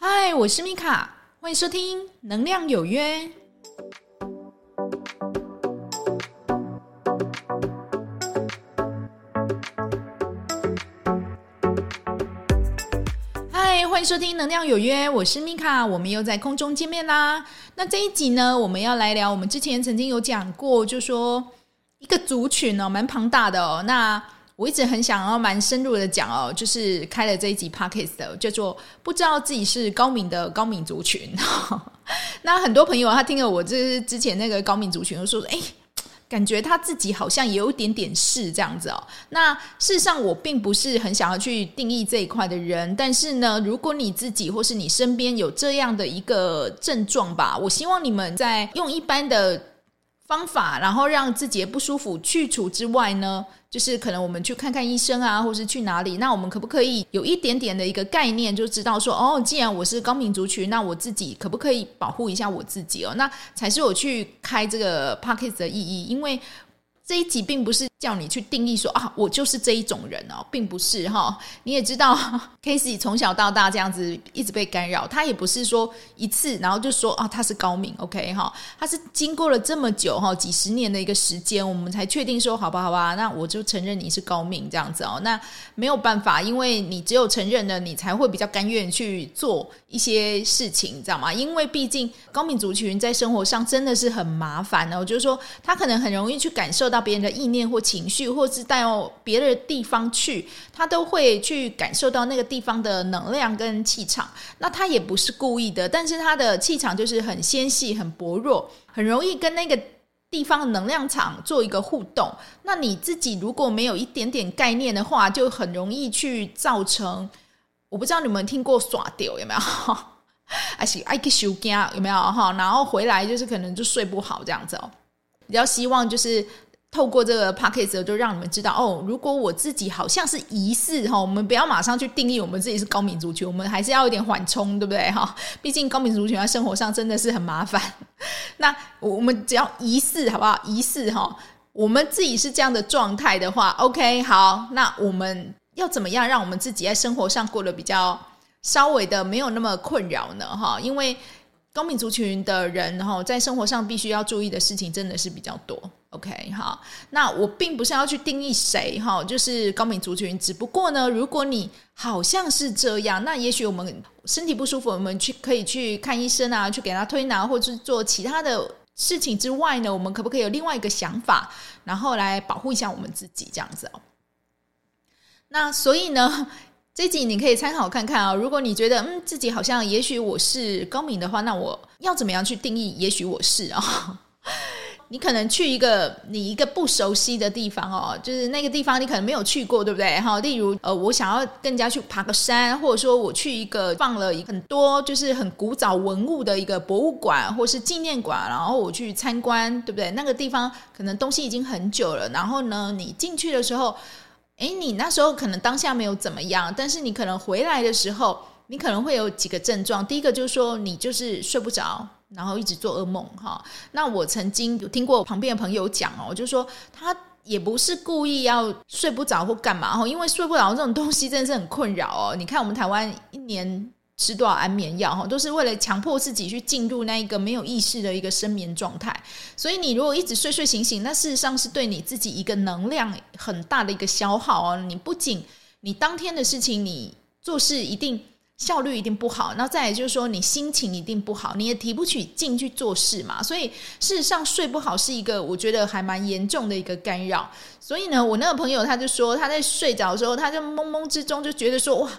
嗨，我是米卡，欢迎收听《能量有约》。嗨，欢迎收听《能量有约》，我是米卡，我们又在空中见面啦。那这一集呢，我们要来聊，我们之前曾经有讲过，就说一个族群哦，蛮庞大的哦。那我一直很想要蛮深入的讲哦，就是开了这一集 podcast 的，叫做不知道自己是高敏的高敏族群。那很多朋友他听了我这之前那个高敏族群，就说：“哎，感觉他自己好像也有一点点是这样子哦。”那事实上，我并不是很想要去定义这一块的人，但是呢，如果你自己或是你身边有这样的一个症状吧，我希望你们在用一般的方法，然后让自己的不舒服去除之外呢。就是可能我们去看看医生啊，或是去哪里？那我们可不可以有一点点的一个概念，就知道说，哦，既然我是高敏族群，那我自己可不可以保护一下我自己哦？那才是我去开这个 podcast 的意义，因为。这一集并不是叫你去定义说啊，我就是这一种人哦，并不是哈。你也知道，Casey 从小到大这样子一直被干扰，他也不是说一次然后就说啊，他是高敏，OK 哈，他是经过了这么久哈，几十年的一个时间，我们才确定说，好吧，好吧，那我就承认你是高敏这样子哦。那没有办法，因为你只有承认了，你才会比较甘愿去做一些事情，你知道吗？因为毕竟高敏族群在生活上真的是很麻烦哦，就是说他可能很容易去感受到。别人的意念或情绪，或是到别的地方去，他都会去感受到那个地方的能量跟气场。那他也不是故意的，但是他的气场就是很纤细、很薄弱，很容易跟那个地方能量场做一个互动。那你自己如果没有一点点概念的话，就很容易去造成。我不知道你们听过耍掉有没有？还是爱去收惊有没有？哈，然后回来就是可能就睡不好这样子哦。比较希望就是。透过这个 podcast 就让你们知道哦，如果我自己好像是疑似哈，我们不要马上去定义我们自己是高敏族群，我们还是要有点缓冲，对不对哈？毕竟高敏族群在生活上真的是很麻烦。那我们只要疑似好不好？疑似哈，我们自己是这样的状态的话，OK，好，那我们要怎么样让我们自己在生活上过得比较稍微的没有那么困扰呢？哈，因为高敏族群的人哈，在生活上必须要注意的事情真的是比较多。OK，好，那我并不是要去定义谁哈，就是高敏族群。只不过呢，如果你好像是这样，那也许我们身体不舒服，我们去可以去看医生啊，去给他推拿，或者是做其他的事情之外呢，我们可不可以有另外一个想法，然后来保护一下我们自己这样子哦？那所以呢，这集你可以参考看看啊。如果你觉得嗯自己好像也许我是高敏的话，那我要怎么样去定义？也许我是啊。你可能去一个你一个不熟悉的地方哦，就是那个地方你可能没有去过，对不对？哈，例如呃，我想要更加去爬个山，或者说我去一个放了很多就是很古早文物的一个博物馆或是纪念馆，然后我去参观，对不对？那个地方可能东西已经很久了，然后呢，你进去的时候，诶，你那时候可能当下没有怎么样，但是你可能回来的时候，你可能会有几个症状。第一个就是说你就是睡不着。然后一直做噩梦哈，那我曾经有听过我旁边的朋友讲哦，就是说他也不是故意要睡不着或干嘛哈，因为睡不着这种东西真的是很困扰哦。你看我们台湾一年吃多少安眠药哈，都是为了强迫自己去进入那一个没有意识的一个深眠状态。所以你如果一直睡睡醒醒，那事实上是对你自己一个能量很大的一个消耗哦。你不仅你当天的事情，你做事一定。效率一定不好，那再来就是说，你心情一定不好，你也提不起劲去做事嘛。所以事实上，睡不好是一个我觉得还蛮严重的一个干扰。所以呢，我那个朋友他就说，他在睡着的时候，他就懵懵之中就觉得说，哇，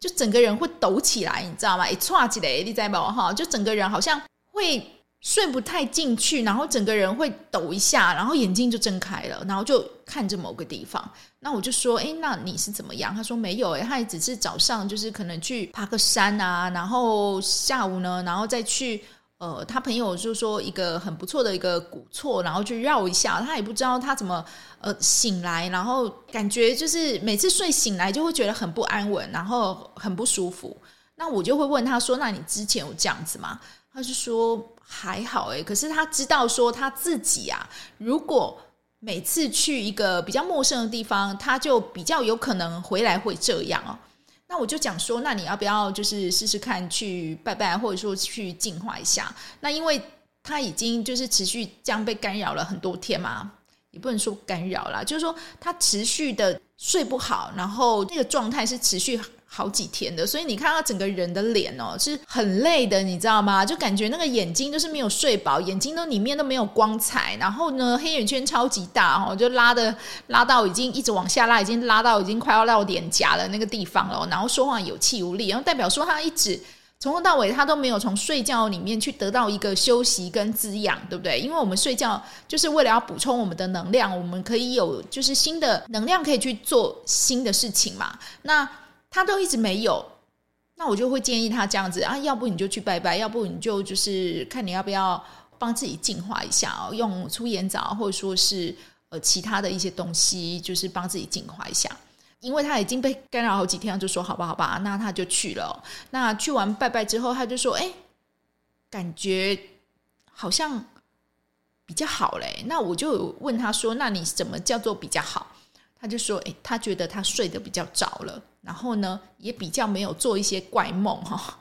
就整个人会抖起来，你知道吗？一唰起来，你知道吗？哈，就整个人好像会。睡不太进去，然后整个人会抖一下，然后眼睛就睁开了，然后就看着某个地方。那我就说，诶，那你是怎么样？他说没有，诶，他也只是早上就是可能去爬个山啊，然后下午呢，然后再去呃，他朋友就说一个很不错的一个古厝，然后去绕一下。他也不知道他怎么呃醒来，然后感觉就是每次睡醒来就会觉得很不安稳，然后很不舒服。那我就会问他说，那你之前有这样子吗？他就说。还好诶，可是他知道说他自己啊，如果每次去一个比较陌生的地方，他就比较有可能回来会这样哦。那我就讲说，那你要不要就是试试看去拜拜，或者说去净化一下？那因为他已经就是持续这样被干扰了很多天嘛，也不能说干扰啦，就是说他持续的睡不好，然后那个状态是持续。好几天的，所以你看他整个人的脸哦，是很累的，你知道吗？就感觉那个眼睛都是没有睡饱，眼睛都里面都没有光彩，然后呢，黑眼圈超级大哦，就拉的拉到已经一直往下拉，已经拉到已经快要到脸颊的那个地方了，然后说话有气无力，然后代表说他一直从头到尾他都没有从睡觉里面去得到一个休息跟滋养，对不对？因为我们睡觉就是为了要补充我们的能量，我们可以有就是新的能量可以去做新的事情嘛，那。他都一直没有，那我就会建议他这样子啊，要不你就去拜拜，要不你就就是看你要不要帮自己净化一下哦，用粗盐藻或者说是呃其他的一些东西，就是帮自己净化一下。因为他已经被干扰好几天，就说好吧，好吧，那他就去了。那去完拜拜之后，他就说，哎，感觉好像比较好嘞。那我就问他说，那你怎么叫做比较好？他就说：“诶，他觉得他睡得比较早了，然后呢，也比较没有做一些怪梦哈。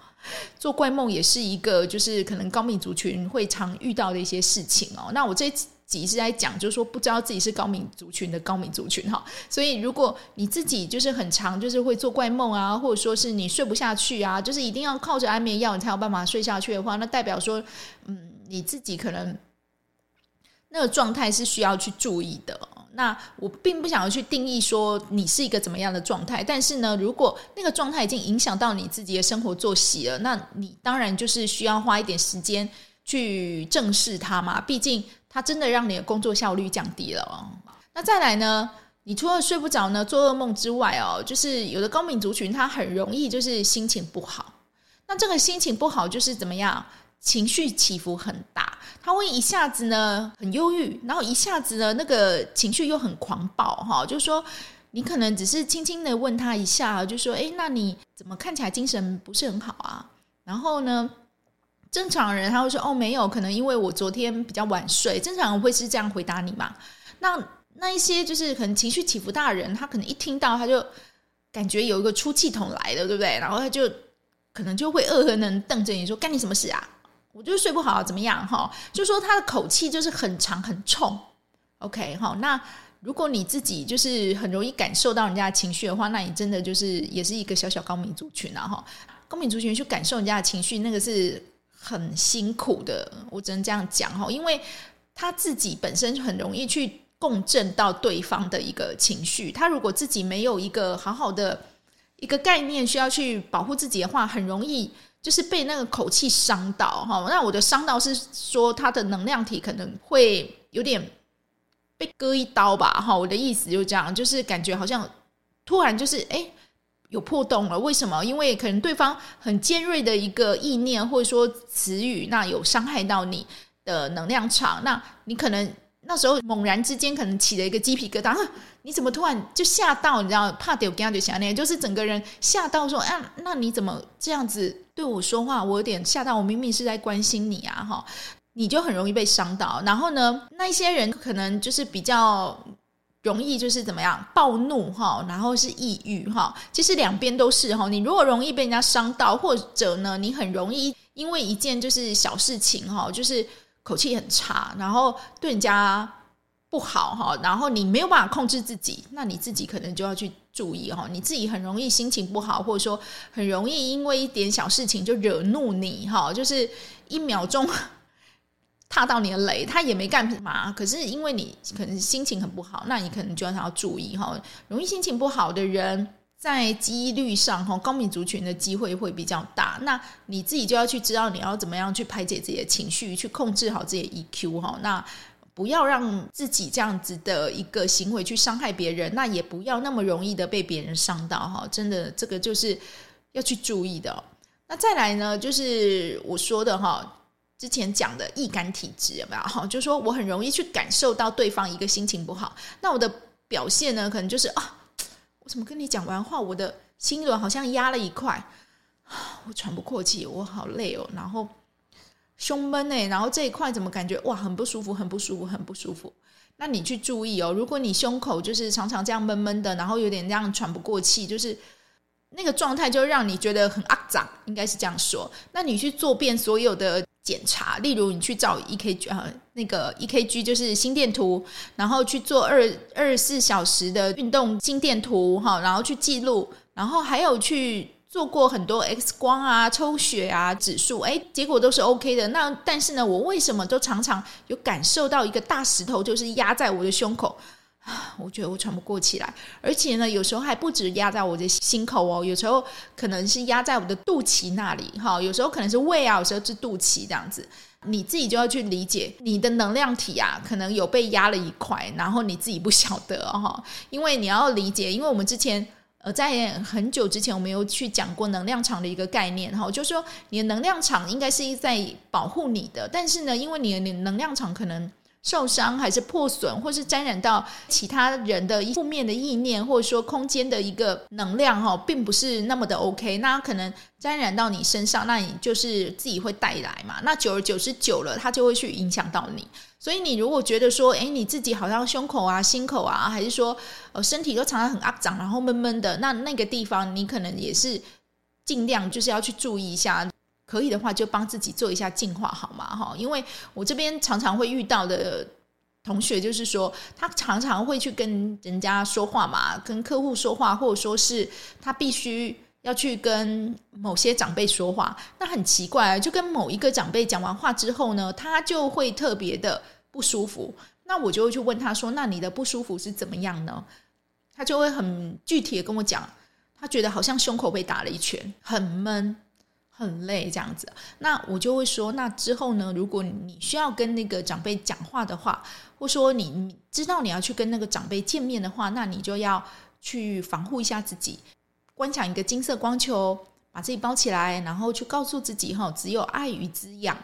做怪梦也是一个，就是可能高敏族群会常遇到的一些事情哦。那我这集是在讲，就是说不知道自己是高敏族群的高敏族群哈。所以如果你自己就是很常，就是会做怪梦啊，或者说是你睡不下去啊，就是一定要靠着安眠药你才有办法睡下去的话，那代表说，嗯，你自己可能那个状态是需要去注意的。”那我并不想要去定义说你是一个怎么样的状态，但是呢，如果那个状态已经影响到你自己的生活作息了，那你当然就是需要花一点时间去正视它嘛。毕竟它真的让你的工作效率降低了。那再来呢，你除了睡不着呢，做噩梦之外哦，就是有的高敏族群他很容易就是心情不好。那这个心情不好就是怎么样？情绪起伏很大，他会一下子呢很忧郁，然后一下子呢那个情绪又很狂暴哈，就说你可能只是轻轻的问他一下，就说诶，那你怎么看起来精神不是很好啊？然后呢，正常人他会说哦没有，可能因为我昨天比较晚睡，正常人会是这样回答你嘛？那那一些就是可能情绪起伏大的人，他可能一听到他就感觉有一个出气筒来了，对不对？然后他就可能就会恶狠狠瞪着你说干你什么事啊？我就睡不好，怎么样？哈，就说他的口气就是很长很冲。OK，哈，那如果你自己就是很容易感受到人家的情绪的话，那你真的就是也是一个小小高敏族群啊，哈。高敏族群去感受人家的情绪，那个是很辛苦的。我只能这样讲哈，因为他自己本身很容易去共振到对方的一个情绪。他如果自己没有一个好好的一个概念，需要去保护自己的话，很容易。就是被那个口气伤到哈，那我的伤到是说他的能量体可能会有点被割一刀吧哈，我的意思就这样，就是感觉好像突然就是哎有破洞了，为什么？因为可能对方很尖锐的一个意念或者说词语，那有伤害到你的能量场，那你可能。那时候猛然之间可能起了一个鸡皮疙瘩，你怎么突然就吓到？你知道怕丢跟就想那，就是整个人吓到说，啊，那你怎么这样子对我说话？我有点吓到，我明明是在关心你啊，哈，你就很容易被伤到。然后呢，那一些人可能就是比较容易就是怎么样暴怒哈，然后是抑郁哈，其实两边都是哈。你如果容易被人家伤到，或者呢，你很容易因为一件就是小事情哈，就是。口气很差，然后对人家不好哈，然后你没有办法控制自己，那你自己可能就要去注意哈，你自己很容易心情不好，或者说很容易因为一点小事情就惹怒你哈，就是一秒钟踏到你的雷，他也没干什么，可是因为你可能心情很不好，那你可能就要要注意哈，容易心情不好的人。在几率上，哈，高敏族群的机会会比较大。那你自己就要去知道你要怎么样去排解自己的情绪，去控制好自己的 EQ，哈。那不要让自己这样子的一个行为去伤害别人，那也不要那么容易的被别人伤到，哈。真的，这个就是要去注意的。那再来呢，就是我说的哈，之前讲的易感体质有没有？哈，就是说我很容易去感受到对方一个心情不好，那我的表现呢，可能就是啊。我怎么跟你讲完话，我的心轮好像压了一块，我喘不过气，我好累哦，然后胸闷哎，然后这一块怎么感觉哇，很不舒服，很不舒服，很不舒服。那你去注意哦，如果你胸口就是常常这样闷闷的，然后有点这样喘不过气，就是那个状态就让你觉得很肮脏，应该是这样说。那你去做遍所有的检查，例如你去照 EKG 啊，那个 EKG 就是心电图，然后去做二二十四小时的运动心电图哈，然后去记录，然后还有去做过很多 X 光啊、抽血啊指数，诶，结果都是 OK 的。那但是呢，我为什么都常常有感受到一个大石头就是压在我的胸口？我觉得我喘不过气来，而且呢，有时候还不止压在我的心口哦，有时候可能是压在我的肚脐那里，哈，有时候可能是胃啊，有时候是肚脐这样子，你自己就要去理解你的能量体啊，可能有被压了一块，然后你自己不晓得哈，因为你要理解，因为我们之前呃在很久之前我们有去讲过能量场的一个概念哈，就是说你的能量场应该是在保护你的，但是呢，因为你的能量场可能。受伤还是破损，或是沾染到其他人的负面的意念，或者说空间的一个能量哈，并不是那么的 OK。那可能沾染到你身上，那你就是自己会带来嘛。那久而久之久了，它就会去影响到你。所以你如果觉得说，诶，你自己好像胸口啊、心口啊，还是说呃身体都常常很肮脏，然后闷闷的，那那个地方你可能也是尽量就是要去注意一下。可以的话，就帮自己做一下净化，好吗？哈，因为我这边常常会遇到的同学，就是说他常常会去跟人家说话嘛，跟客户说话，或者说是他必须要去跟某些长辈说话。那很奇怪，就跟某一个长辈讲完话之后呢，他就会特别的不舒服。那我就会去问他说：“那你的不舒服是怎么样呢？”他就会很具体的跟我讲，他觉得好像胸口被打了一拳，很闷。很累这样子，那我就会说，那之后呢，如果你需要跟那个长辈讲话的话，或说你你知道你要去跟那个长辈见面的话，那你就要去防护一下自己，观想一个金色光球，把自己包起来，然后去告诉自己哈，只有爱与滋养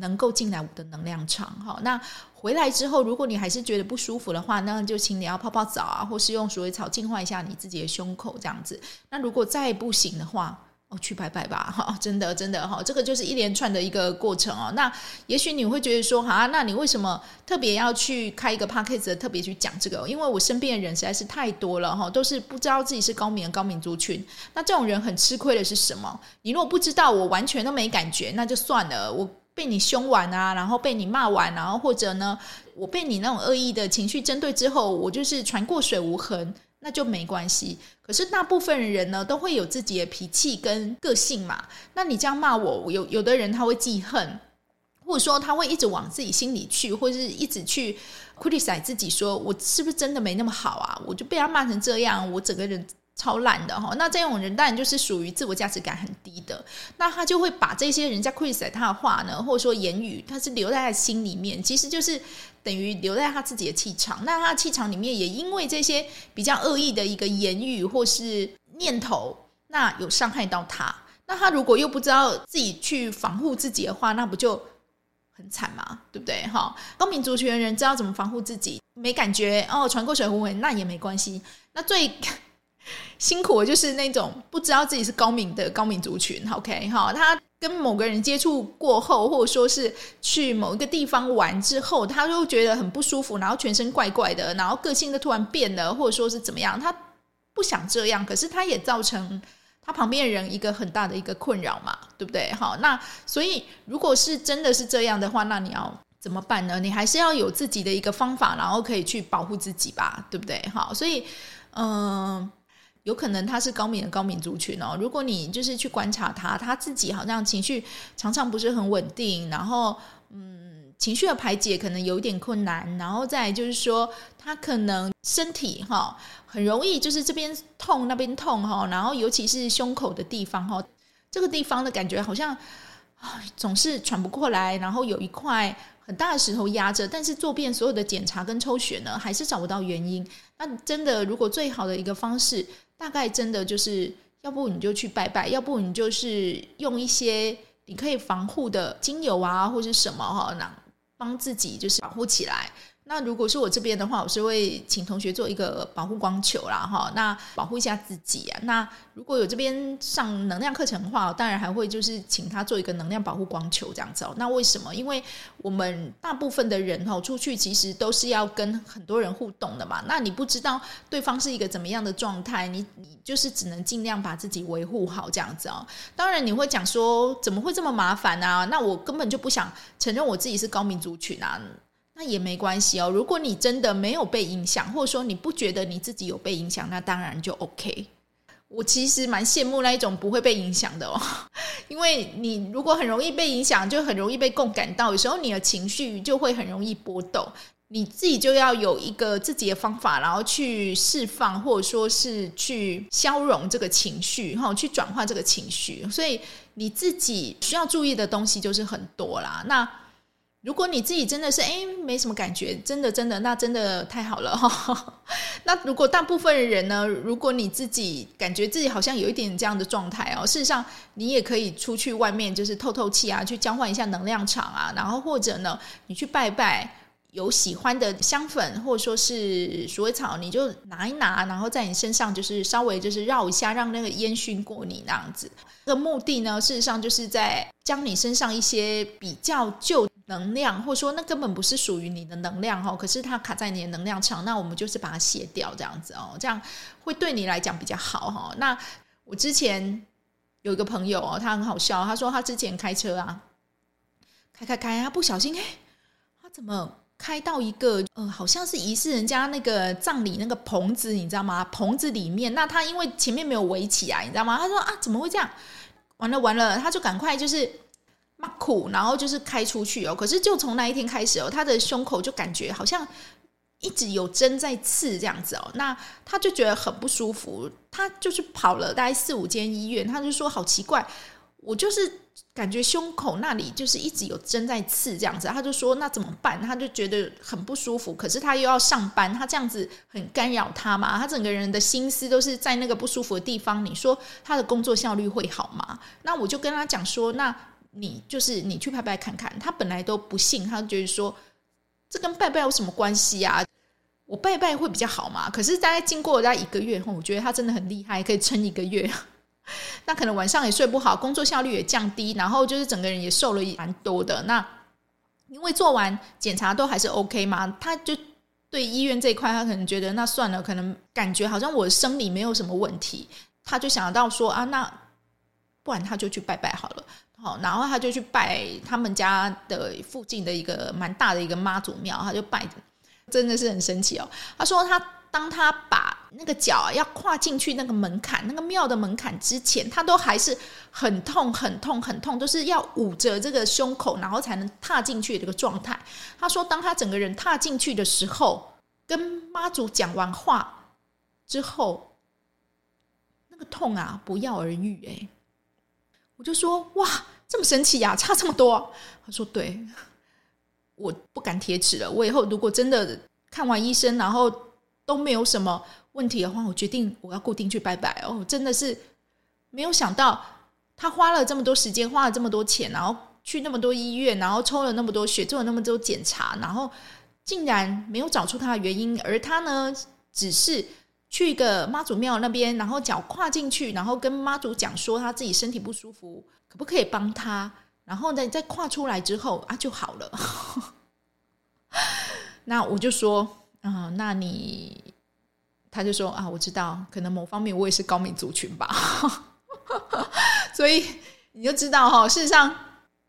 能够进来我的能量场哈。那回来之后，如果你还是觉得不舒服的话，那就请你要泡泡澡啊，或是用鼠尾草净化一下你自己的胸口这样子。那如果再不行的话，哦，去拜拜吧，哈，真的，真的，哈，这个就是一连串的一个过程哦。那也许你会觉得说，哈，那你为什么特别要去开一个 podcast，特别去讲这个？因为我身边的人实在是太多了，哈，都是不知道自己是高敏高敏族群。那这种人很吃亏的是什么？你如果不知道，我完全都没感觉，那就算了。我被你凶完啊，然后被你骂完，然后或者呢，我被你那种恶意的情绪针对之后，我就是船过水无痕。那就没关系。可是大部分人呢，都会有自己的脾气跟个性嘛。那你这样骂我，有有的人他会记恨，或者说他会一直往自己心里去，或者是一直去 criticize 自己，说我是不是真的没那么好啊？我就被他骂成这样，我整个人。超烂的哈，那这种人当然就是属于自我价值感很低的，那他就会把这些人家 critic 他的话呢，或者说言语，他是留在他心里面，其实就是等于留在他自己的气场。那他的气场里面也因为这些比较恶意的一个言语或是念头，那有伤害到他。那他如果又不知道自己去防护自己的话，那不就很惨吗？对不对？哈，高民族群的人知道怎么防护自己，没感觉哦，船过水无痕，那也没关系。那最辛苦的就是那种不知道自己是高敏的高敏族群，OK 哈，他跟某个人接触过后，或者说是去某一个地方玩之后，他就觉得很不舒服，然后全身怪怪的，然后个性都突然变了，或者说是怎么样，他不想这样，可是他也造成他旁边的人一个很大的一个困扰嘛，对不对？好，那所以如果是真的是这样的话，那你要怎么办呢？你还是要有自己的一个方法，然后可以去保护自己吧，对不对？好，所以嗯。有可能他是高敏的高敏族群哦。如果你就是去观察他，他自己好像情绪常常不是很稳定，然后嗯，情绪的排解可能有一点困难，然后再就是说他可能身体哈很容易就是这边痛那边痛哈，然后尤其是胸口的地方哈，这个地方的感觉好像总是喘不过来，然后有一块很大的石头压着，但是做遍所有的检查跟抽血呢，还是找不到原因。那真的如果最好的一个方式。大概真的就是，要不你就去拜拜，要不你就是用一些你可以防护的精油啊，或是什么哈，那帮自己就是保护起来。那如果是我这边的话，我是会请同学做一个保护光球啦，哈，那保护一下自己啊。那如果有这边上能量课程的话，当然还会就是请他做一个能量保护光球这样子哦。那为什么？因为我们大部分的人哈出去其实都是要跟很多人互动的嘛。那你不知道对方是一个怎么样的状态，你你就是只能尽量把自己维护好这样子哦。当然你会讲说怎么会这么麻烦啊？那我根本就不想承认我自己是高敏族群啊。那也没关系哦。如果你真的没有被影响，或者说你不觉得你自己有被影响，那当然就 OK。我其实蛮羡慕那一种不会被影响的哦，因为你如果很容易被影响，就很容易被共感到，有时候你的情绪就会很容易波动。你自己就要有一个自己的方法，然后去释放，或者说是去消融这个情绪，哈，去转化这个情绪。所以你自己需要注意的东西就是很多啦。那如果你自己真的是诶没什么感觉，真的真的那真的太好了哈。那如果大部分人呢，如果你自己感觉自己好像有一点这样的状态哦，事实上你也可以出去外面就是透透气啊，去交换一下能量场啊，然后或者呢，你去拜拜，有喜欢的香粉或者说是鼠尾草，你就拿一拿，然后在你身上就是稍微就是绕一下，让那个烟熏过你那样子。这个目的呢，事实上就是在将你身上一些比较旧能量，或者说那根本不是属于你的能量哈，可是它卡在你的能量场，那我们就是把它卸掉，这样子哦，这样会对你来讲比较好哈。那我之前有一个朋友哦，他很好笑，他说他之前开车啊，开开开啊，不小心哎，他怎么？开到一个呃，好像是疑似人家那个葬礼那个棚子，你知道吗？棚子里面，那他因为前面没有围起来，你知道吗？他说啊，怎么会这样？完了完了，他就赶快就是骂苦，然后就是开出去哦。可是就从那一天开始哦，他的胸口就感觉好像一直有针在刺这样子哦。那他就觉得很不舒服，他就是跑了大概四五间医院，他就说好奇怪，我就是。感觉胸口那里就是一直有针在刺这样子，他就说那怎么办？他就觉得很不舒服，可是他又要上班，他这样子很干扰他嘛，他整个人的心思都是在那个不舒服的地方。你说他的工作效率会好吗？那我就跟他讲说，那你就是你去拜拜看看。他本来都不信，他觉得说这跟拜拜有什么关系啊？我拜拜会比较好嘛？可是大概经过了大概一个月后，我觉得他真的很厉害，可以撑一个月。那可能晚上也睡不好，工作效率也降低，然后就是整个人也瘦了蛮多的。那因为做完检查都还是 OK 嘛，他就对医院这一块，他可能觉得那算了，可能感觉好像我生理没有什么问题，他就想到说啊，那不然他就去拜拜好了。好，然后他就去拜他们家的附近的一个蛮大的一个妈祖庙，他就拜，真的是很神奇哦。他说他。当他把那个脚要跨进去那个门槛，那个庙的门槛之前，他都还是很痛、很痛、很痛，都是要捂着这个胸口，然后才能踏进去这个状态。他说，当他整个人踏进去的时候，跟妈祖讲完话之后，那个痛啊，不药而愈。哎，我就说，哇，这么神奇呀，差这么多。他说，对，我不敢铁齿了。我以后如果真的看完医生，然后。都没有什么问题的话，我决定我要固定去拜拜哦！真的是没有想到，他花了这么多时间，花了这么多钱，然后去那么多医院，然后抽了那么多血，做了那么多检查，然后竟然没有找出他的原因。而他呢，只是去一个妈祖庙那边，然后脚跨进去，然后跟妈祖讲说他自己身体不舒服，可不可以帮他？然后呢，再跨出来之后啊，就好了。那我就说。啊、嗯，那你他就说啊，我知道，可能某方面我也是高敏族群吧，所以你就知道哈，事实上。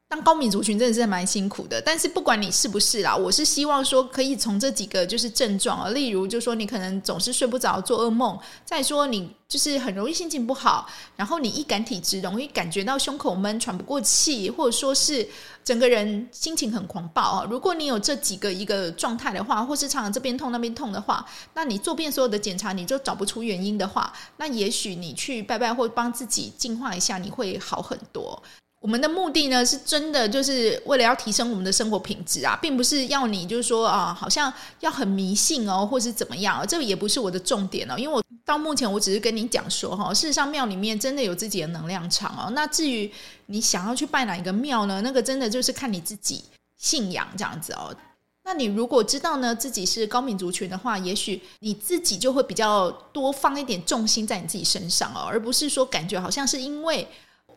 当高敏族群真的是蛮辛苦的，但是不管你是不是啦，我是希望说可以从这几个就是症状啊，例如就说你可能总是睡不着、做噩梦，再说你就是很容易心情不好，然后你易感体质，容易感觉到胸口闷、喘不过气，或者说是整个人心情很狂暴啊。如果你有这几个一个状态的话，或是常常这边痛那边痛的话，那你做遍所有的检查，你就找不出原因的话，那也许你去拜拜或帮自己净化一下，你会好很多。我们的目的呢，是真的就是为了要提升我们的生活品质啊，并不是要你就是说啊，好像要很迷信哦，或是怎么样，这也不是我的重点哦。因为我到目前我只是跟你讲说哈，事实上庙里面真的有自己的能量场哦。那至于你想要去拜哪一个庙呢？那个真的就是看你自己信仰这样子哦。那你如果知道呢，自己是高敏族群的话，也许你自己就会比较多放一点重心在你自己身上哦，而不是说感觉好像是因为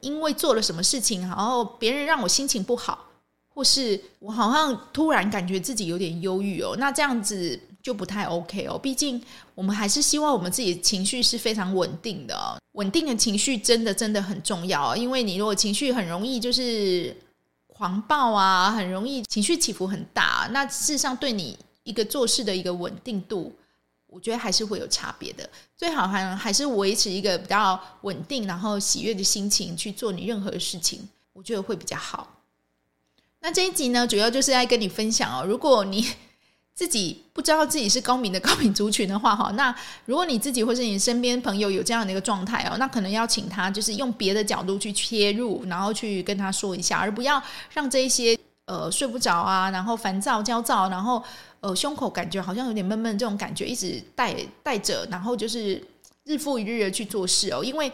因为做了什么事情，然后别人让我心情不好，或是我好像突然感觉自己有点忧郁哦，那这样子就不太 OK 哦。毕竟我们还是希望我们自己情绪是非常稳定的，稳定的情绪真的真的很重要，因为你如果情绪很容易就是。狂暴啊，很容易情绪起伏很大。那事实上，对你一个做事的一个稳定度，我觉得还是会有差别的。最好还还是维持一个比较稳定，然后喜悦的心情去做你任何的事情，我觉得会比较好。那这一集呢，主要就是来跟你分享哦，如果你。自己不知道自己是高敏的高敏族群的话，哈，那如果你自己或是你身边朋友有这样的一个状态哦，那可能要请他就是用别的角度去切入，然后去跟他说一下，而不要让这一些呃睡不着啊，然后烦躁、焦躁，然后呃胸口感觉好像有点闷闷这种感觉一直带带着，然后就是日复一日的去做事哦，因为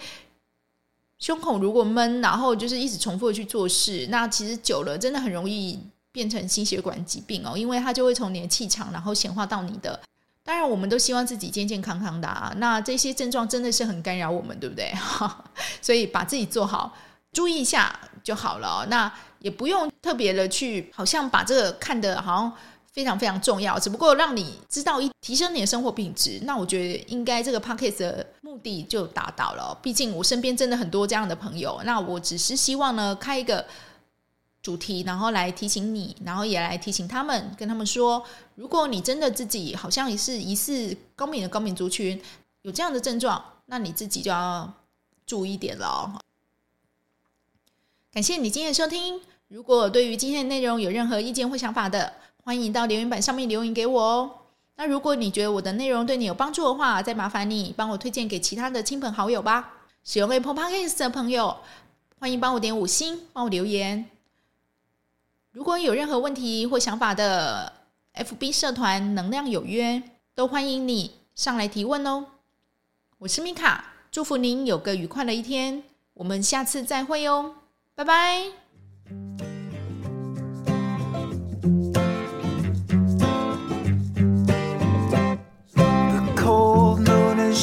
胸口如果闷，然后就是一直重复的去做事，那其实久了真的很容易。变成心血管疾病哦，因为它就会从你的气场，然后显化到你的。当然，我们都希望自己健健康康的啊。那这些症状真的是很干扰我们，对不对？所以把自己做好，注意一下就好了。那也不用特别的去，好像把这个看得好像非常非常重要。只不过让你知道一提升你的生活品质，那我觉得应该这个 podcast 的目的就达到了。毕竟我身边真的很多这样的朋友，那我只是希望呢，开一个。主题，然后来提醒你，然后也来提醒他们，跟他们说，如果你真的自己好像也是疑似高敏的高敏族群，有这样的症状，那你自己就要注意点了。感谢你今天的收听，如果对于今天的内容有任何意见或想法的，欢迎到留言板上面留言给我哦。那如果你觉得我的内容对你有帮助的话，再麻烦你帮我推荐给其他的亲朋好友吧。使用 Apple Podcast 的朋友，欢迎帮我点五星，帮我留言。如果有任何问题或想法的，FB 社团能量有约，都欢迎你上来提问哦。我是米卡，祝福您有个愉快的一天，我们下次再会哦，拜拜。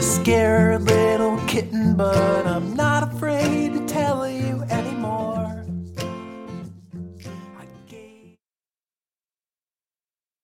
the scared